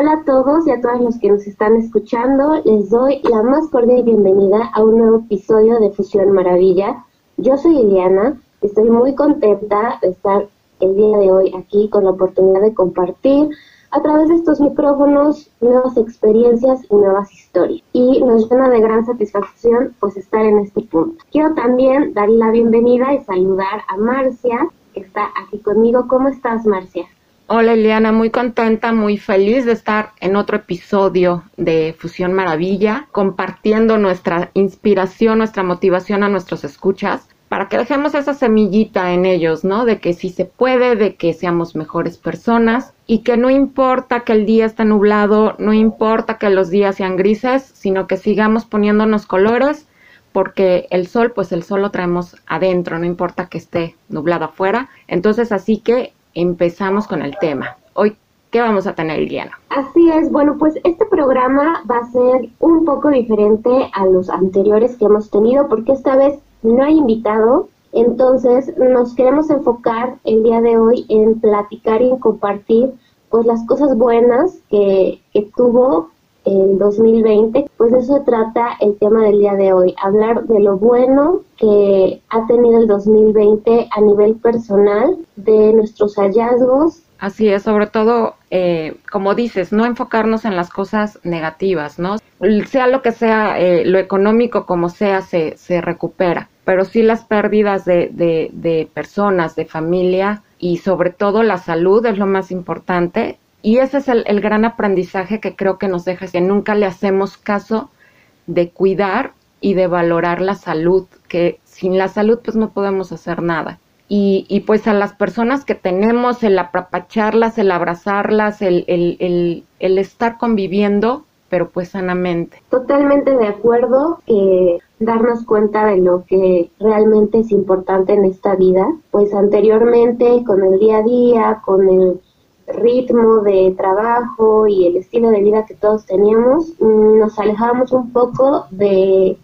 Hola a todos y a todas los que nos están escuchando. Les doy la más cordial bienvenida a un nuevo episodio de Fusión Maravilla. Yo soy Eliana, estoy muy contenta de estar el día de hoy aquí con la oportunidad de compartir a través de estos micrófonos nuevas experiencias y nuevas historias. Y nos llena de gran satisfacción pues estar en este punto. Quiero también darle la bienvenida y saludar a Marcia, que está aquí conmigo. ¿Cómo estás, Marcia? Hola Eliana, muy contenta, muy feliz de estar en otro episodio de Fusión Maravilla, compartiendo nuestra inspiración, nuestra motivación a nuestros escuchas, para que dejemos esa semillita en ellos, ¿no? De que sí se puede, de que seamos mejores personas y que no importa que el día esté nublado, no importa que los días sean grises, sino que sigamos poniéndonos colores porque el sol, pues el sol lo traemos adentro, no importa que esté nublado afuera. Entonces, así que empezamos con el tema. Hoy, ¿qué vamos a tener, Liliana? Así es, bueno, pues este programa va a ser un poco diferente a los anteriores que hemos tenido, porque esta vez no hay invitado, entonces nos queremos enfocar el día de hoy en platicar y en compartir pues las cosas buenas que, que tuvo el 2020, pues eso trata el tema del día de hoy, hablar de lo bueno que ha tenido el 2020 a nivel personal, de nuestros hallazgos. Así es, sobre todo, eh, como dices, no enfocarnos en las cosas negativas, ¿no? Sea lo que sea, eh, lo económico como sea, se, se recupera, pero sí las pérdidas de, de, de personas, de familia y sobre todo la salud es lo más importante y ese es el, gran aprendizaje que creo que nos deja, que nunca le hacemos caso de cuidar y de valorar la salud, que sin la salud pues no podemos hacer nada. Y, y pues a las personas que tenemos, el apapacharlas, el abrazarlas, el, el, el, el estar conviviendo, pero pues sanamente. Totalmente de acuerdo, que darnos cuenta de lo que realmente es importante en esta vida, pues anteriormente con el día a día, con el ritmo de trabajo y el estilo de vida que todos teníamos, mm, nos alejábamos un poco de,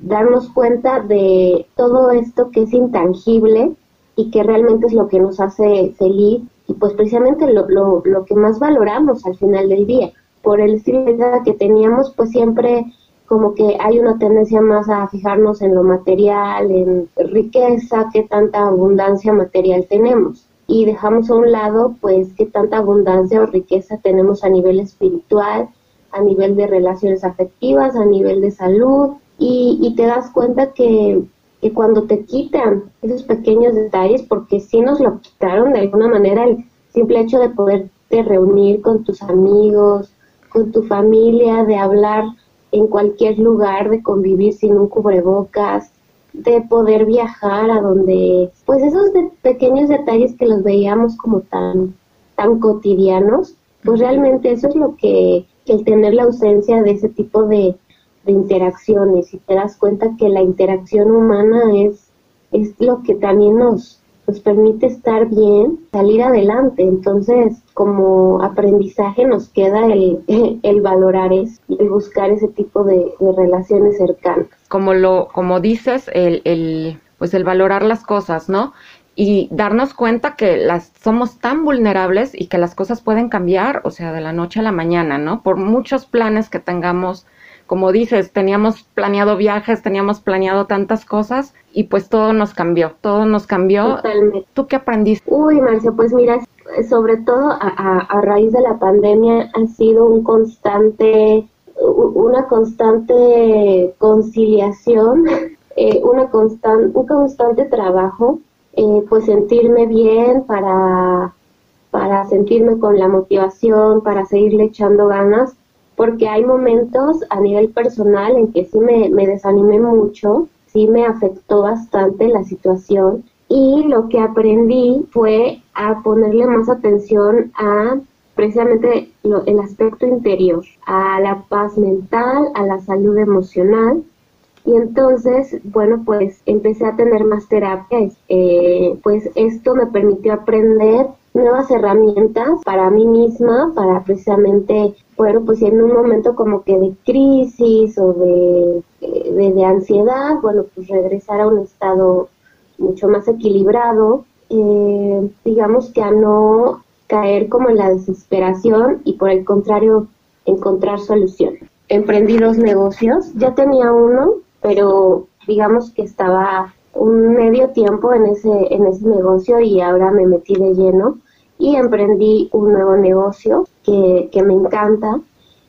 darnos cuenta de todo esto que es intangible y que realmente es lo que nos hace feliz y pues precisamente lo, lo, lo que más valoramos al final del día. Por el estilo de vida que teníamos, pues siempre como que hay una tendencia más a fijarnos en lo material, en riqueza, qué tanta abundancia material tenemos y dejamos a un lado pues qué tanta abundancia o riqueza tenemos a nivel espiritual, a nivel de relaciones afectivas, a nivel de salud y, te das cuenta que, que, cuando te quitan esos pequeños detalles, porque si nos lo quitaron de alguna manera el simple hecho de poderte reunir con tus amigos, con tu familia, de hablar en cualquier lugar, de convivir sin un cubrebocas, de poder viajar a donde, pues esos pequeños detalles que los veíamos como tan, tan cotidianos, pues realmente eso es lo que, el tener la ausencia de ese tipo de, de interacciones. Y te das cuenta que la interacción humana es, es lo que también nos, nos permite estar bien, salir adelante. Entonces, como aprendizaje nos queda el, el valorar eso, el buscar ese tipo de, relaciones cercanas. Como lo, como dices, el, el, pues el valorar las cosas, ¿no? Y darnos cuenta que las somos tan vulnerables y que las cosas pueden cambiar, o sea, de la noche a la mañana, ¿no? Por muchos planes que tengamos como dices, teníamos planeado viajes, teníamos planeado tantas cosas y pues todo nos cambió, todo nos cambió. Totalmente. ¿Tú qué aprendiste? Uy, Marcia, pues mira, sobre todo a, a, raíz de la pandemia ha sido un constante, una constante conciliación, eh, una constan, un constante trabajo, eh, pues sentirme bien para, para sentirme con la motivación, para seguirle echando ganas porque hay momentos a nivel personal en que sí me, me desanimé mucho, sí me afectó bastante la situación y lo que aprendí fue a ponerle más atención a precisamente el aspecto interior, a la paz mental, a la salud emocional. Y entonces, bueno, pues empecé a tener más terapias. Eh, pues esto me permitió aprender nuevas herramientas para mí misma, para precisamente, bueno, pues en un momento como que de crisis o de, de, ansiedad, bueno, pues regresar a un estado mucho más equilibrado, eh, digamos que a no caer como en la desesperación y por el contrario encontrar soluciones. Emprendí dos negocios, ya tenía uno, pero digamos que estaba un medio tiempo en ese, en ese negocio y ahora me metí de lleno y emprendí un nuevo negocio que, que me encanta.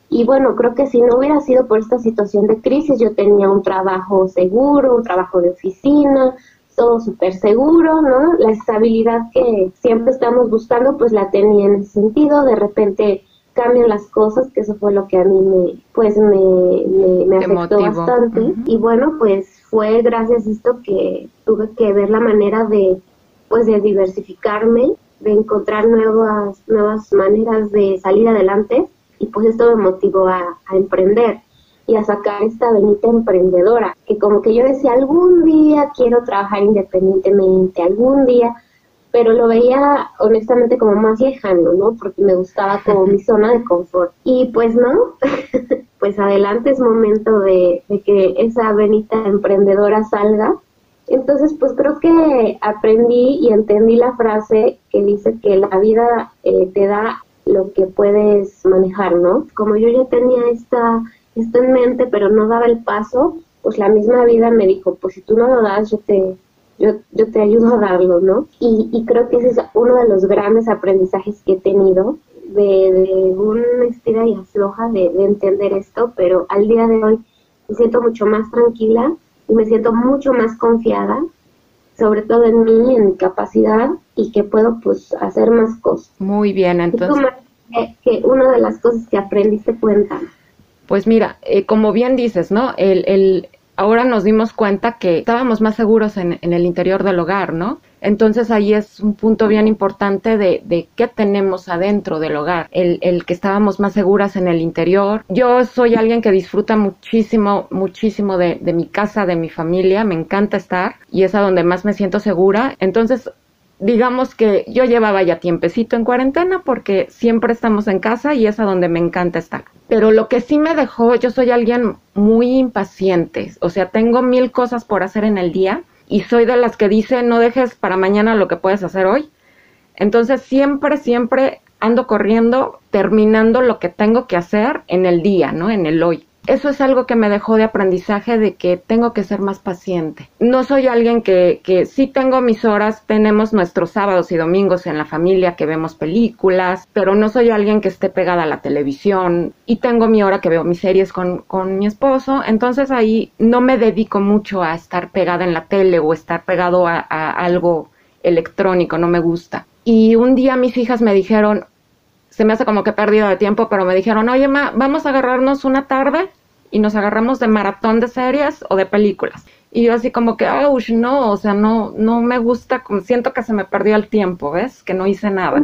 Y bueno, creo que si no hubiera sido por esta situación de crisis, yo tenía un trabajo seguro, un trabajo de oficina, todo súper seguro, ¿no? La estabilidad que siempre estamos buscando, pues la tenía en ese sentido. De repente cambian las cosas, que eso fue lo que a mí me, pues me, me, afectó bastante. Y bueno, pues fue gracias a esto que tuve que ver la manera de, pues de diversificarme, de encontrar nuevas, nuevas maneras de salir adelante. Y pues esto me motivó a, a emprender y a sacar esta venita emprendedora, que como que yo decía, algún día quiero trabajar independientemente, algún día, pero lo veía honestamente como más lejano, ¿no? Porque me gustaba como mi zona de confort. Y pues no, pues adelante es momento de, que esa venita emprendedora salga. Entonces, pues creo que aprendí y entendí la frase que dice que la vida eh, te da lo que puedes manejar, ¿no? Como yo ya tenía esta esto en mente, pero no daba el paso, pues la misma vida me dijo, pues si tú no lo das, yo te, yo, yo te ayudo a darlo, ¿no? Y, y creo que ese es uno de los grandes aprendizajes que he tenido, de, de una estira y afloja de, de entender esto, pero al día de hoy me siento mucho más tranquila y me siento mucho más confiada, sobre todo en mí, en mi capacidad y que puedo pues hacer más cosas. Muy bien, entonces. Que, que una de las cosas que aprendiste, cuenta. Pues mira, eh, como bien dices, ¿no? El, el, ahora nos dimos cuenta que estábamos más seguros en, en, el interior del hogar, ¿no? Entonces ahí es un punto bien importante de, de qué tenemos adentro del hogar, el, que estábamos más seguras en el interior. Yo soy alguien que disfruta muchísimo, muchísimo de, de mi casa, de mi familia, me encanta estar y es a donde más me siento segura. Entonces digamos que yo llevaba ya tiempecito en cuarentena porque siempre estamos en casa y es a donde me encanta estar. Pero lo que sí me dejó, yo soy alguien muy impaciente, o sea, tengo mil cosas por hacer en el día y soy de las que dice no dejes para mañana lo que puedes hacer hoy. Entonces siempre, siempre ando corriendo, terminando lo que tengo que hacer en el día, ¿no? En el hoy eso es algo que me dejó de aprendizaje de que tengo que ser más paciente. No soy alguien que, que sí tengo mis horas, tenemos nuestros sábados y domingos en la familia que vemos películas, pero no soy alguien que esté pegada a la televisión y tengo mi hora que veo mis series con, con mi esposo, entonces ahí no me dedico mucho a estar pegada en la tele o estar pegado a, a algo electrónico, no me gusta. Y un día mis hijas me dijeron, se me hace como que pérdida de tiempo, pero me dijeron, oye, ma, vamos a agarrarnos una tarde y nos agarramos de maratón de series o de películas. Y yo así como que, oh, no, o sea, no, no me gusta, como siento que se me perdió el tiempo, ¿ves? Que no hice nada.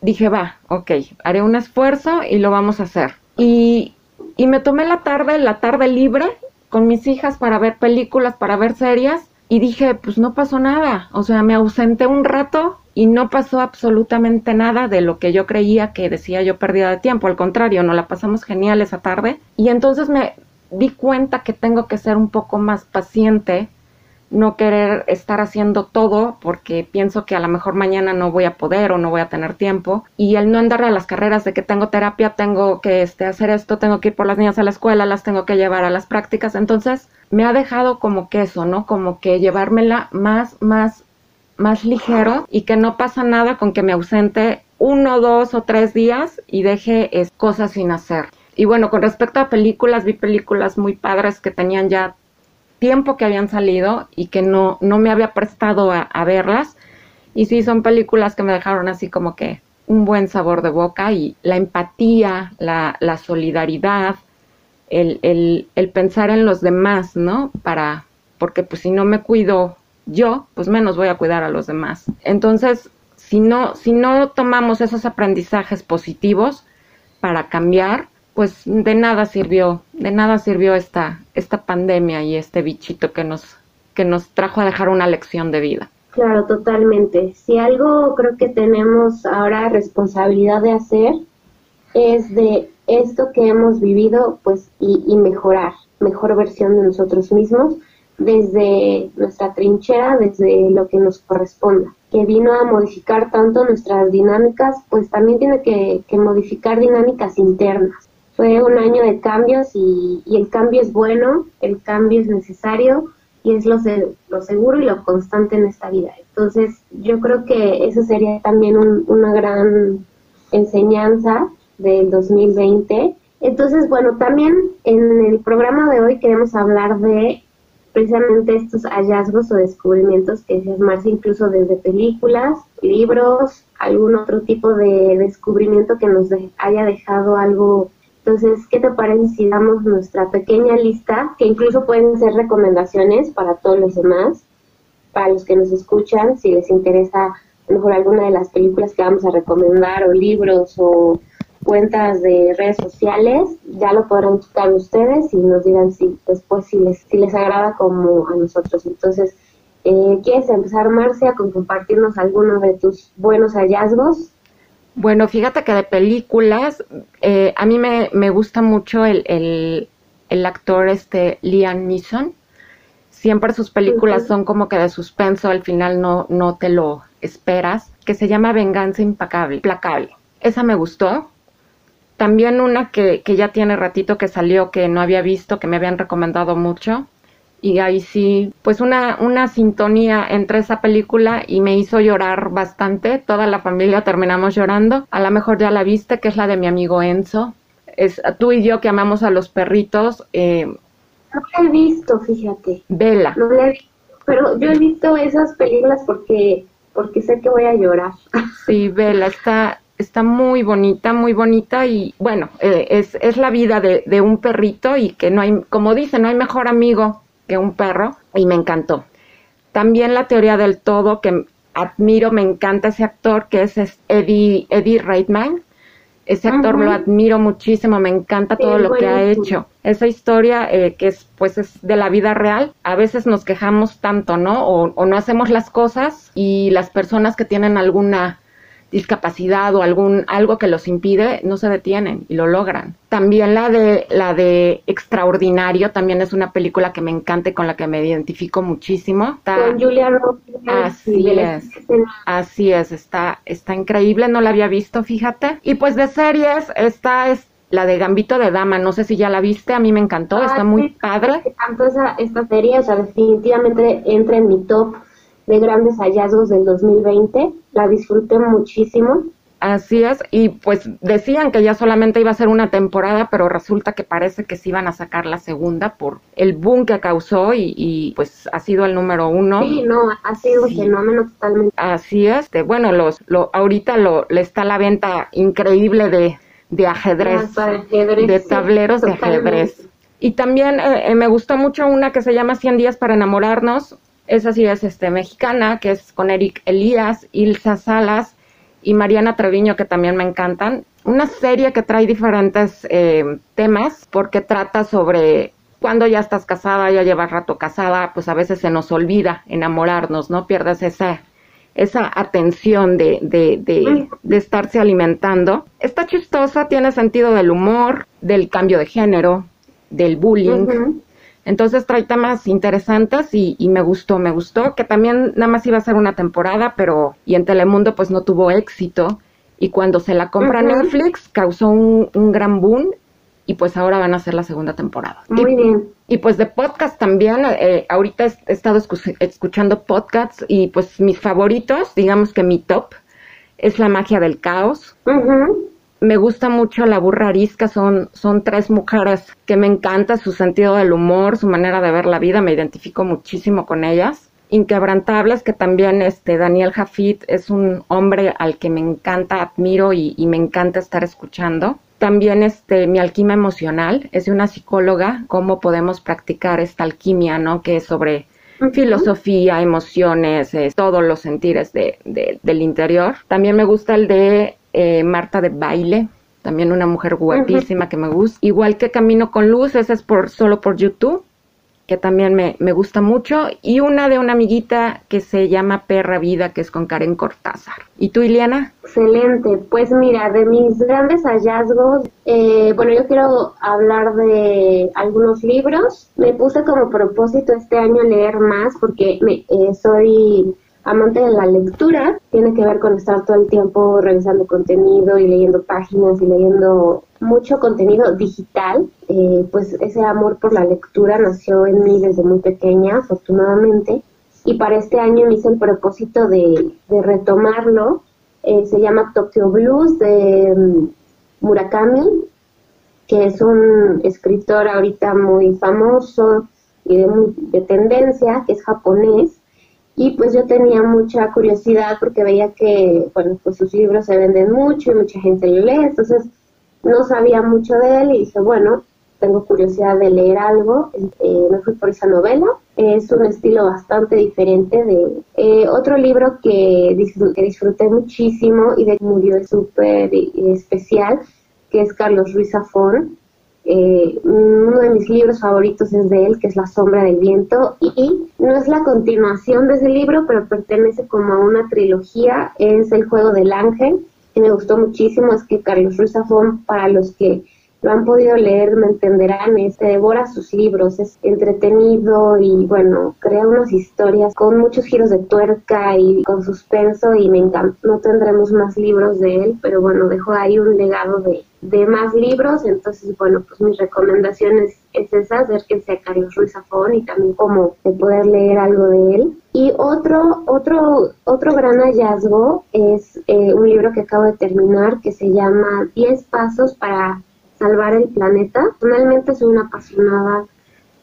Dije, va, ok, haré un esfuerzo y lo vamos a hacer. Y, y me tomé la tarde, la tarde libre con mis hijas para ver películas, para ver series. Y dije, pues no pasó nada. O sea, me ausenté un rato y no pasó absolutamente nada de lo que yo creía que decía yo pérdida de tiempo, al contrario, nos la pasamos genial esa tarde y entonces me di cuenta que tengo que ser un poco más paciente, no querer estar haciendo todo porque pienso que a lo mejor mañana no voy a poder o no voy a tener tiempo y el no andar a las carreras de que tengo terapia, tengo que este, hacer esto, tengo que ir por las niñas a la escuela, las tengo que llevar a las prácticas, entonces me ha dejado como que eso, ¿no? Como que llevármela más, más más ligero y que no pasa nada con que me ausente uno, dos o tres días y deje cosas sin hacer. Y bueno, con respecto a películas, vi películas muy padres que tenían ya tiempo que habían salido y que no, no me había prestado a, verlas. Y sí, son películas que me dejaron así como que un buen sabor de boca y la empatía, la, la solidaridad, el, el, el pensar en los demás, ¿no? Para, porque pues si no me cuido yo, pues menos voy a cuidar a los demás. Entonces, si no, si no tomamos esos aprendizajes positivos para cambiar, pues de nada sirvió, de nada sirvió esta, esta pandemia y este bichito que nos, que nos trajo a dejar una lección de vida. Claro, totalmente. Si algo creo que tenemos ahora responsabilidad de hacer es de esto que hemos vivido, pues, y, mejorar, mejor versión de nosotros mismos desde nuestra trinchera, desde lo que nos corresponda. Que vino a modificar tanto nuestras dinámicas, pues también tiene que, modificar dinámicas internas. Fue un año de cambios y, el cambio es bueno, el cambio es necesario y es lo, lo seguro y lo constante en esta vida. Entonces, yo creo que eso sería también una gran enseñanza del 2020. Entonces, bueno, también en el programa de hoy queremos hablar de precisamente estos hallazgos o descubrimientos que se Marcia, incluso desde películas, libros, algún otro tipo de descubrimiento que nos haya dejado algo. Entonces, ¿qué te parece si damos nuestra pequeña lista, que incluso pueden ser recomendaciones para todos los demás, para los que nos escuchan, si les interesa mejor alguna de las películas que vamos a recomendar o libros o cuentas de redes sociales, ya lo podrán checar ustedes y nos dirán si después si les, si les agrada como a nosotros. Entonces, eh, ¿quieres empezar, Marcia, con compartirnos algunos de tus buenos hallazgos? Bueno, fíjate que de películas, eh, a mí me, me gusta mucho el, el, el, actor este Liam Neeson. Siempre sus películas son como que de suspenso, al final no, no te lo esperas, que se llama Venganza Impacable, Implacable. Esa me gustó, también una que, que ya tiene ratito que salió, que no había visto, que me habían recomendado mucho. Y ahí sí, pues una, una sintonía entre esa película y me hizo llorar bastante. Toda la familia terminamos llorando. A lo mejor ya la viste, que es la de mi amigo Enzo. Es tú y yo que amamos a los perritos. Eh, no la he visto, fíjate. Vela. No la he visto, pero yo he visto esas películas porque porque sé que voy a llorar. Sí, Vela, está, está muy bonita, muy bonita y bueno, eh, es, es la vida de, de, un perrito y que no hay, como dicen, no hay mejor amigo que un perro y me encantó. También la teoría del todo que admiro, me encanta ese actor que es Eddie, Eddie Reitman. Ese actor lo admiro muchísimo, me encanta todo lo que ha hecho. Esa historia eh, que es pues es de la vida real, a veces nos quejamos tanto, ¿no? O, o no hacemos las cosas y las personas que tienen alguna discapacidad o algún algo que los impide, no se detienen y lo logran. También la de la de Extraordinario también es una película que me encanta y con la que me identifico muchísimo. con Julia Roberts. Así es. Así es, está está increíble, no la había visto, fíjate. Y pues de series esta es la de Gambito de Dama, no sé si ya la viste, a mí me encantó, está ah, muy padre. Me encantó esa, esta serie, o sea, definitivamente entra en mi top de grandes hallazgos del 2020. La disfruté muchísimo. Así es, y pues decían que ya solamente iba a ser una temporada, pero resulta que parece que sí iban a sacar la segunda por el boom que causó y, pues ha sido el número uno. Sí, no, ha sido un fenómeno totalmente. Así es, bueno, los, lo, ahorita lo, le está la venta increíble de, de ajedrez, de, tableros de ajedrez. Y también eh, eh, me gustó mucho una que se llama 100 días para enamorarnos, esa sí es este, mexicana, que es con Eric Elías, Ilsa Salas y Mariana Treviño, que también me encantan. Una serie que trae diferentes eh, temas, porque trata sobre cuando ya estás casada, ya llevas rato casada, pues a veces se nos olvida enamorarnos, ¿no? Pierdes esa, esa atención de, de, de, de estarse alimentando. Está chistosa, tiene sentido del humor, del cambio de género, del bullying. Entonces trae temas interesantes y, me gustó, me gustó, que también nada más iba a ser una temporada, pero y en Telemundo pues no tuvo éxito. Y cuando se la compra Netflix causó un, gran boom y pues ahora van a hacer la segunda temporada. Muy y, bien. Y pues de podcast también, eh, ahorita he, estado escuchando podcasts y pues mis favoritos, digamos que mi top, es La magia del caos me gusta mucho la burra arisca, son, son tres mujeres que me encanta su sentido del humor, su manera de ver la vida, me identifico muchísimo con ellas. Inquebrantables, que también este Daniel Jafit es un hombre al que me encanta, admiro y, me encanta estar escuchando. También este mi alquimia emocional es de una psicóloga, cómo podemos practicar esta alquimia, ¿no? Que es sobre filosofía, emociones, todos los sentires de, del interior. También me gusta el de eh, Marta de Baile, también una mujer guapísima que me gusta. Igual que Camino con Luz, ese es por, solo por YouTube que también me, me, gusta mucho, y una de una amiguita que se llama Perra Vida, que es con Karen Cortázar. ¿Y tú, Iliana? Excelente, pues mira, de mis grandes hallazgos, eh, bueno, yo quiero hablar de algunos libros. Me puse como propósito este año leer más porque me, eh, soy amante de la lectura, tiene que ver con estar todo el tiempo revisando contenido y leyendo páginas y leyendo mucho contenido digital. Eh, pues ese amor por la lectura nació en mí desde muy pequeña, afortunadamente. Y para este año me hice el propósito de, retomarlo. Eh, se llama Tokyo Blues de mm, Murakami, que es un escritor ahorita muy famoso y de, de tendencia, que es japonés y pues yo tenía mucha curiosidad porque veía que, bueno, pues sus libros se venden mucho y mucha gente lo lee, entonces no sabía mucho de él y dije, bueno, tengo curiosidad de leer algo, eh, me fui por esa novela, es un estilo bastante diferente de eh, otro libro que, disfruté muchísimo y de que murió súper especial, que es Carlos Ruiz Zafón, eh, uno de mis libros favoritos es de él, que es La sombra del viento, y no es la continuación de ese libro, pero pertenece como a una trilogía, es El juego del ángel, que me gustó muchísimo, es que Carlos Ruiz Zafón, para los que lo han podido leer, me entenderán, este devora sus libros, es entretenido y bueno, crea unas historias con muchos giros de tuerca y con suspenso y me encanta. No tendremos más libros de él, pero bueno, dejó ahí un legado de, de más libros, entonces bueno, pues mis recomendaciones es esa, ver que sea Carlos Ruiz Zafón y también como de poder leer algo de él. Y otro, otro, otro gran hallazgo es eh, un libro que acabo de terminar que se llama 10 pasos para salvar el planeta. Personalmente soy una apasionada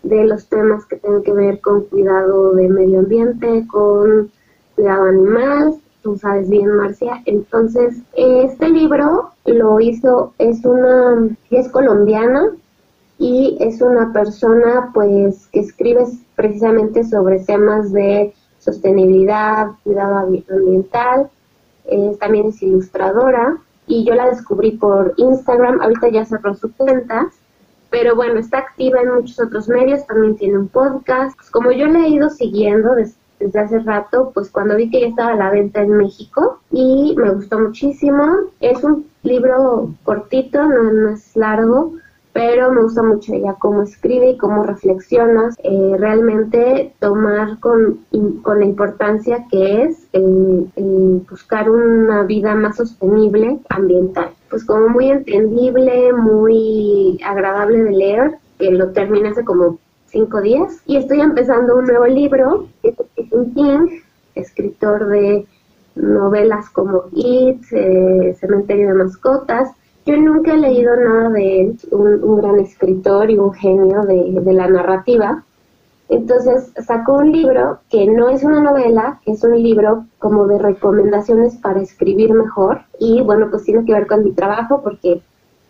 de los temas que tienen que ver con cuidado del medio ambiente, con cuidado animal, tú sabes bien, Marcia. Entonces, este libro lo hizo, es una, es colombiana y es una persona pues que escribe precisamente sobre temas de sostenibilidad, cuidado ambiental, también es ilustradora y yo la descubrí por Instagram, ahorita ya cerró su cuenta, pero bueno, está activa en muchos otros medios, también tiene un podcast. Pues como yo le he ido siguiendo desde, hace rato, pues cuando vi que ya estaba a la venta en México y me gustó muchísimo. Es un libro cortito, no es largo, pero me gusta mucho ella cómo escribe y cómo reflexiona, eh, realmente tomar con, con, la importancia que es el, buscar una vida más sostenible ambiental. Pues como muy entendible, muy agradable de leer, que lo terminé hace como cinco días y estoy empezando un nuevo libro, es un King, escritor de novelas como It, eh, Cementerio de Mascotas, yo nunca he leído nada de él, un, gran escritor y un genio de, la narrativa. Entonces sacó un libro que no es una novela, es un libro como de recomendaciones para escribir mejor. Y bueno, pues tiene que ver con mi trabajo porque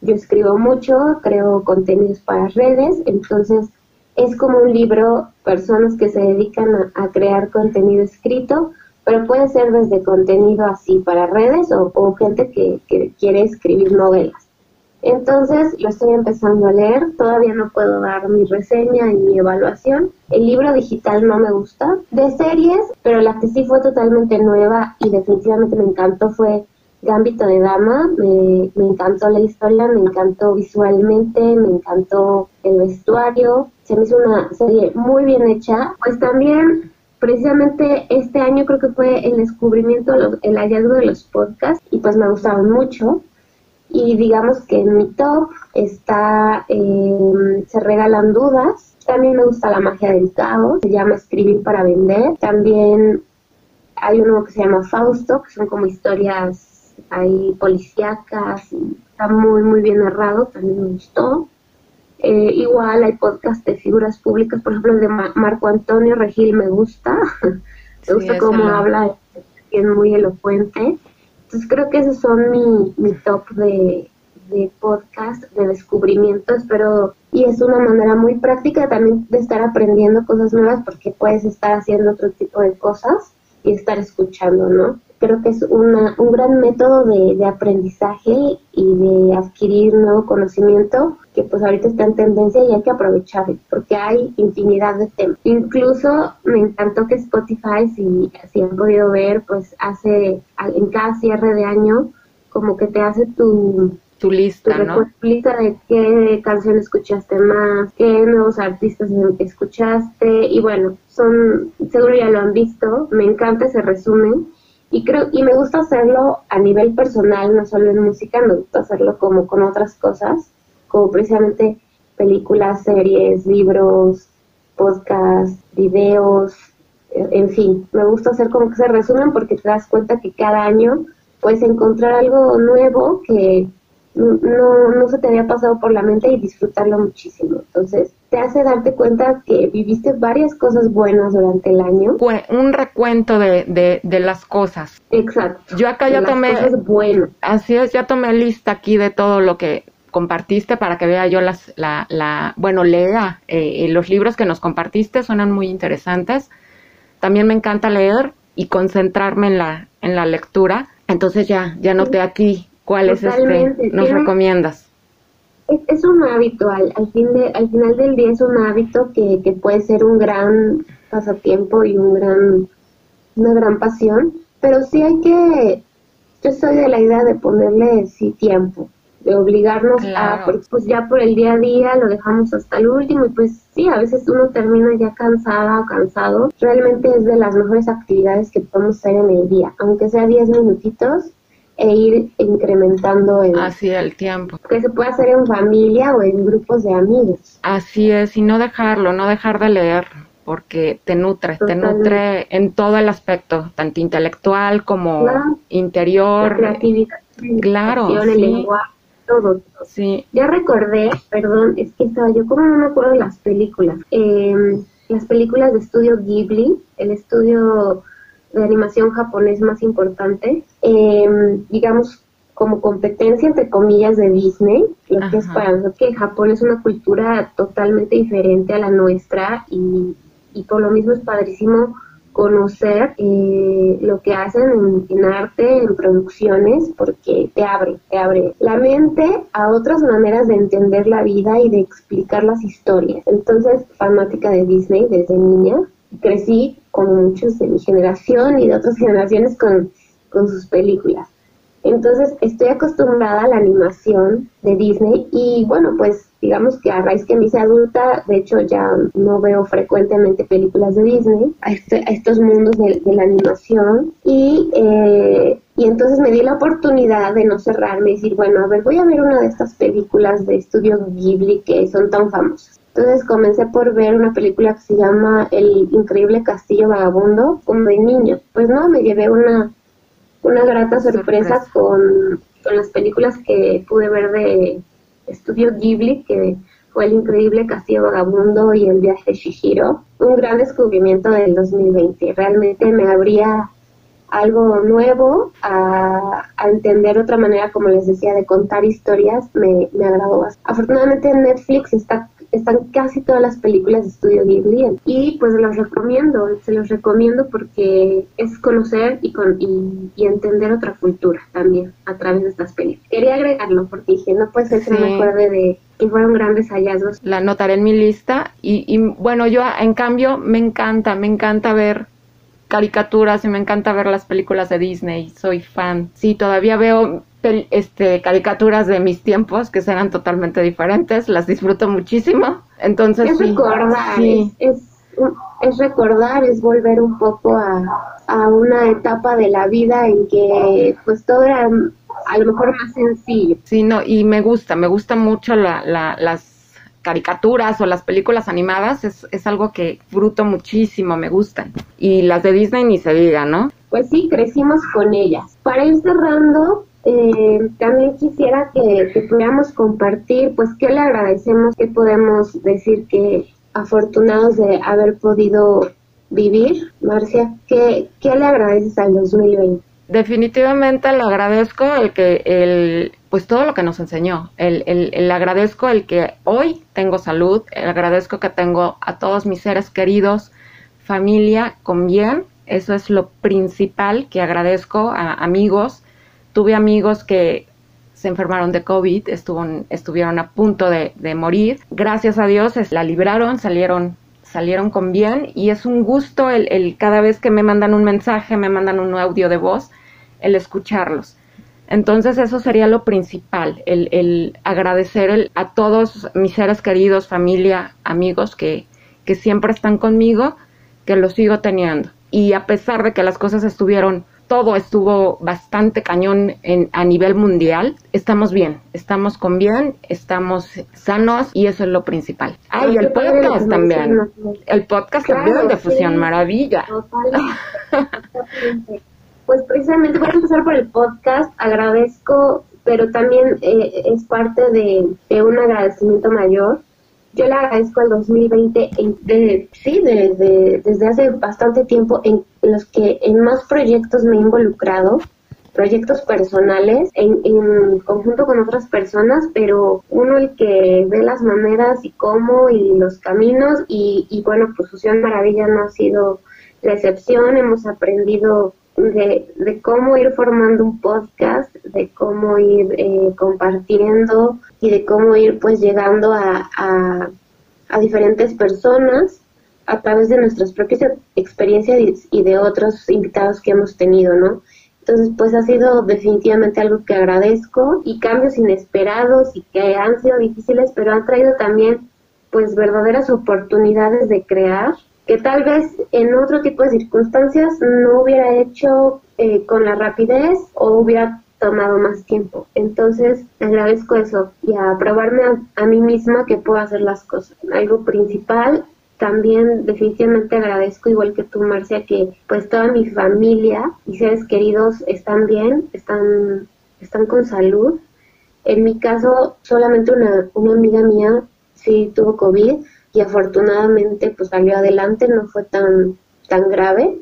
yo escribo mucho, creo contenidos para redes, entonces es como un libro, personas que se dedican a crear contenido escrito pero puede ser desde contenido así para redes o, gente que, quiere escribir novelas. Entonces lo estoy empezando a leer, todavía no puedo dar mi reseña y mi evaluación. El libro digital no me gusta. De series, pero la que sí fue totalmente nueva y definitivamente me encantó fue Gambito de Dama. Me, me encantó la historia, me encantó visualmente, me encantó el vestuario. Se me hizo una serie muy bien hecha. Pues también precisamente este año creo que fue el descubrimiento, el hallazgo de los podcasts y pues me gustaron mucho. Y digamos que en mi top está em, Se regalan dudas. También me gusta la magia del caos, se llama Escribir para vender. También hay uno que se llama Fausto, que son como historias ahí policíacas y está muy, muy bien narrado, también me gustó. Eh, igual hay podcast de figuras públicas, por ejemplo el de Marco Antonio Regil me gusta, me gusta cómo habla, es muy elocuente. Entonces creo que esos son mi, mi top de, de podcast de descubrimiento, espero, y es una manera muy práctica también de estar aprendiendo cosas nuevas porque puedes estar haciendo otro tipo de cosas y estar escuchando, ¿no? Creo que es una, un gran método de, de aprendizaje y de adquirir nuevo conocimiento que pues ahorita está en tendencia y hay que aprovecharlo porque hay infinidad de temas. Incluso me encantó que Spotify, si, si han podido ver, pues hace en cada cierre de año como que te hace tu tu lista, tu ¿no? lista de qué canción escuchaste más, qué nuevos artistas escuchaste y bueno, son seguro ya lo han visto, me encanta ese resumen y creo y me gusta hacerlo a nivel personal, no solo en música, me gusta hacerlo como con otras cosas, como precisamente películas, series, libros, podcasts, videos, en fin, me gusta hacer como que se resumen porque te das cuenta que cada año puedes encontrar algo nuevo que no, no se te había pasado por la mente y disfrutarlo muchísimo. Entonces, te hace darte cuenta que viviste varias cosas buenas durante el año. Un recuento de, de, las cosas. Exacto. Yo acá ya tomé... Así es, ya tomé lista aquí de todo lo que compartiste para que vea yo las, la, la bueno, lea eh, los libros que nos compartiste, suenan muy interesantes. También me encanta leer y concentrarme en la, en la lectura. Entonces ya, ya noté aquí ¿Cuál es este? ¿Nos recomiendas? Es, un hábito, al, fin de, al final del día es un hábito que, que puede ser un gran pasatiempo y un gran, una gran pasión, pero sí hay que, yo soy de la idea de ponerle sí tiempo, de obligarnos a, pues ya por el día a día lo dejamos hasta el último y pues sí, a veces uno termina ya cansada o cansado. Realmente es de las mejores actividades que podemos hacer en el día, aunque sea 10 minutitos, e ir incrementando el, Así el tiempo. Que se puede hacer en familia o en grupos de amigos. Así es, y no dejarlo, no dejar de leer, porque te nutre, te nutre en todo el aspecto, tanto intelectual como interior. creatividad, claro, el lenguaje, todo. Sí. Ya recordé, perdón, es que estaba yo como no me acuerdo de las películas. Eh, las películas de estudio Ghibli, el estudio de animación japonés más importante, em, digamos, como competencia, entre comillas, de Disney, lo que es para nosotros que Japón es una cultura totalmente diferente a la nuestra y, y por lo mismo es padrísimo conocer eh, lo que hacen en, arte, en producciones, porque te abre, te abre la mente a otras maneras de entender la vida y de explicar las historias. Entonces, fanática de Disney desde niña, crecí como muchos de mi generación y de otras generaciones con, con sus películas. Entonces estoy acostumbrada a la animación de Disney y bueno, pues digamos que a raíz que me hice adulta, de hecho ya no veo frecuentemente películas de Disney, a, este, estos mundos de, la animación y, eh, y entonces me di la oportunidad de no cerrarme y decir, bueno, a ver, voy a ver una de estas películas de estudio Ghibli que son tan famosas. Entonces comencé por ver una película que se llama El increíble castillo vagabundo, como de niño. Pues no, me llevé una, una grata sorpresa, Con, con, las películas que pude ver de Estudio Ghibli, que fue El increíble castillo vagabundo y El viaje de Shihiro. Un gran descubrimiento del 2020. Realmente me abría algo nuevo, a, entender otra manera, como les decía, de contar historias, me, me agradó bastante. Afortunadamente en Netflix está están casi todas las películas de Estudio Ghibli y pues los recomiendo, se los recomiendo porque es conocer y, con, y, entender otra cultura también a través de estas películas. Quería agregarlo porque dije, no puede ser que me acuerde de que fueron grandes hallazgos. La anotaré en mi lista y, y bueno, yo en cambio me encanta, me encanta ver caricaturas y me encanta ver las películas de Disney, soy fan. Sí, todavía veo este, caricaturas de mis tiempos que serán totalmente diferentes, las disfruto muchísimo. Entonces, es recordar, es, es, recordar, es volver un poco a, a, una etapa de la vida en que pues todo era a lo mejor más sencillo. Sí, no, y me gusta, me gusta mucho la, la, las caricaturas o las películas animadas es, es algo que fruto muchísimo, me gustan. Y las de Disney ni se diga, ¿no? Pues sí, crecimos con ellas. Para ir cerrando, eh, también quisiera que, que, pudiéramos compartir, pues, qué le agradecemos, qué podemos decir que afortunados de haber podido vivir. Marcia, ¿qué, qué le agradeces al 2020? Definitivamente le agradezco el que el pues todo lo que nos enseñó. El, el, agradezco el que hoy tengo salud, el agradezco que tengo a todos mis seres queridos, familia con bien. Eso es lo principal que agradezco a amigos. Tuve amigos que se enfermaron de COVID, estuvieron a punto de, de morir. Gracias a Dios la libraron, salieron salieron con bien y es un gusto el, el, cada vez que me mandan un mensaje, me mandan un audio de voz, el escucharlos. Entonces eso sería lo principal, el, el agradecer a todos mis seres queridos, familia, amigos que, que siempre están conmigo, que los sigo teniendo. Y a pesar de que las cosas estuvieron todo estuvo bastante cañón en, a nivel mundial, estamos bien, estamos con bien, estamos sanos y eso es lo principal. Ah, y el podcast también. El podcast también de Fusión Maravilla. pues precisamente voy a empezar por el podcast. Agradezco, pero también eh, es parte de, de un agradecimiento mayor yo le agradezco al 2020, de, sí, desde hace bastante tiempo, en los que en más proyectos me he involucrado, proyectos personales, en, en, conjunto con otras personas, pero uno el que ve las maneras y cómo y los caminos, y, y bueno, pues Fusión Maravilla no ha sido la excepción, hemos aprendido de, de, cómo ir formando un podcast, de cómo ir eh, compartiendo y de cómo ir pues llegando a, a, a, diferentes personas a través de nuestras propias experiencias y de otros invitados que hemos tenido, ¿no? Entonces, pues ha sido definitivamente algo que agradezco y cambios inesperados y que han sido difíciles, pero han traído también pues verdaderas oportunidades de crear que tal vez en otro tipo de circunstancias no hubiera hecho eh, con la rapidez o hubiera tomado más tiempo. Entonces agradezco eso y a probarme a, mí misma que puedo hacer las cosas. Algo principal también definitivamente agradezco, igual que tú, Marcia, que pues toda mi familia y seres queridos están bien, están, están con salud. En mi caso, solamente una, una amiga mía sí tuvo COVID, y afortunadamente pues salió adelante, no fue tan, tan grave.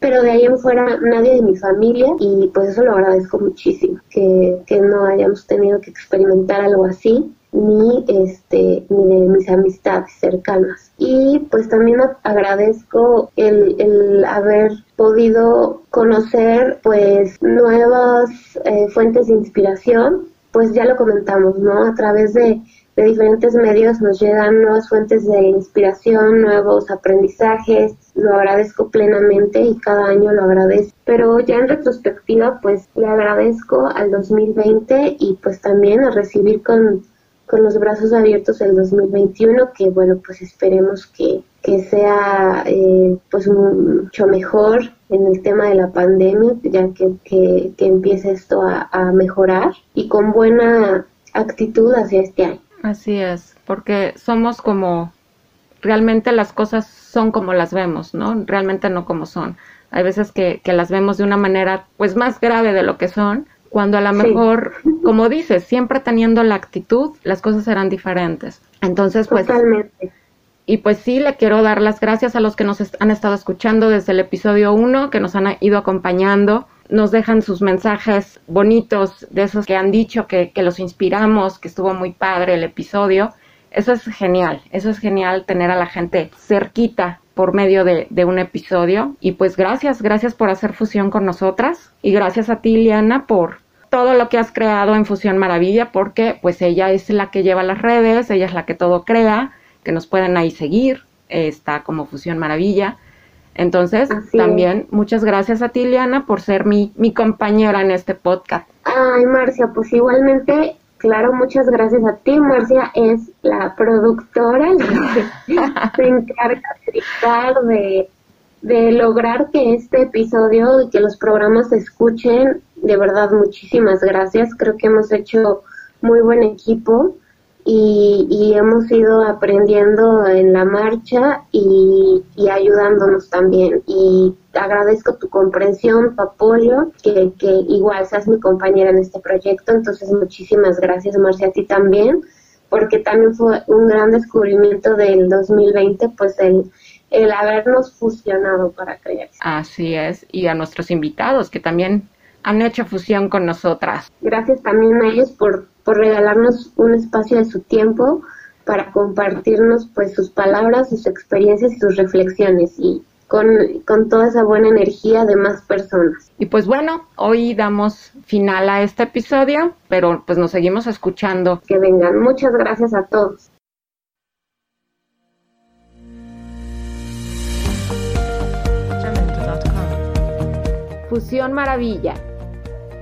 Pero de ahí en fuera nadie de mi familia y pues eso lo agradezco muchísimo, que, que no hayamos tenido que experimentar algo así ni este ni de mis amistades cercanas y pues también agradezco el, el haber podido conocer pues nuevas eh, fuentes de inspiración pues ya lo comentamos no a través de de diferentes medios nos llegan nuevas fuentes de inspiración, nuevos aprendizajes. Lo agradezco plenamente y cada año lo agradezco. Pero ya en retrospectiva, pues le agradezco al 2020 y pues también a recibir con, con los brazos abiertos el 2021, que bueno, pues esperemos que, que sea eh, pues mucho mejor en el tema de la pandemia, ya que, que, que empiece esto a, a mejorar y con buena actitud hacia este año. Así es, porque somos como, realmente las cosas son como las vemos, ¿no? Realmente no como son. Hay veces que, que las vemos de una manera pues más grave de lo que son, cuando a lo mejor, como dices, siempre teniendo la actitud, las cosas serán diferentes. Entonces, pues... Totalmente. Y pues sí, le quiero dar las gracias a los que nos han estado escuchando desde el episodio 1, que nos han ido acompañando nos dejan sus mensajes bonitos de esos que han dicho que, que, los inspiramos, que estuvo muy padre el episodio. Eso es genial, eso es genial tener a la gente cerquita por medio de, de un episodio. Y pues gracias, gracias por hacer fusión con nosotras y gracias a ti, Liana, por todo lo que has creado en Fusión Maravilla, porque pues ella es la que lleva las redes, ella es la que todo crea, que nos pueden ahí seguir, está como Fusión Maravilla. Entonces, también muchas gracias a ti, Liana, por ser mi, mi compañera en este podcast. Ay, Marcia, pues igualmente, claro, muchas gracias a ti. Marcia es la productora, la que se encarga de, de, lograr que este episodio y que los programas se escuchen. De verdad, muchísimas gracias. Creo que hemos hecho muy buen equipo y, hemos ido aprendiendo en la marcha y, ayudándonos también. Y agradezco tu comprensión, tu apoyo, que, que igual seas mi compañera en este proyecto. Entonces, muchísimas gracias, Marcia, a ti también, porque también fue un gran descubrimiento del 2020, pues el, el habernos fusionado para crear. Así es, y a nuestros invitados que también han hecho fusión con nosotras. Gracias también a ellos por, por regalarnos un espacio de su tiempo para compartirnos pues sus palabras, sus experiencias y sus reflexiones y con, con, toda esa buena energía de más personas. Y pues bueno, hoy damos final a este episodio, pero pues nos seguimos escuchando. Que vengan. Muchas gracias a todos. Fusión Maravilla.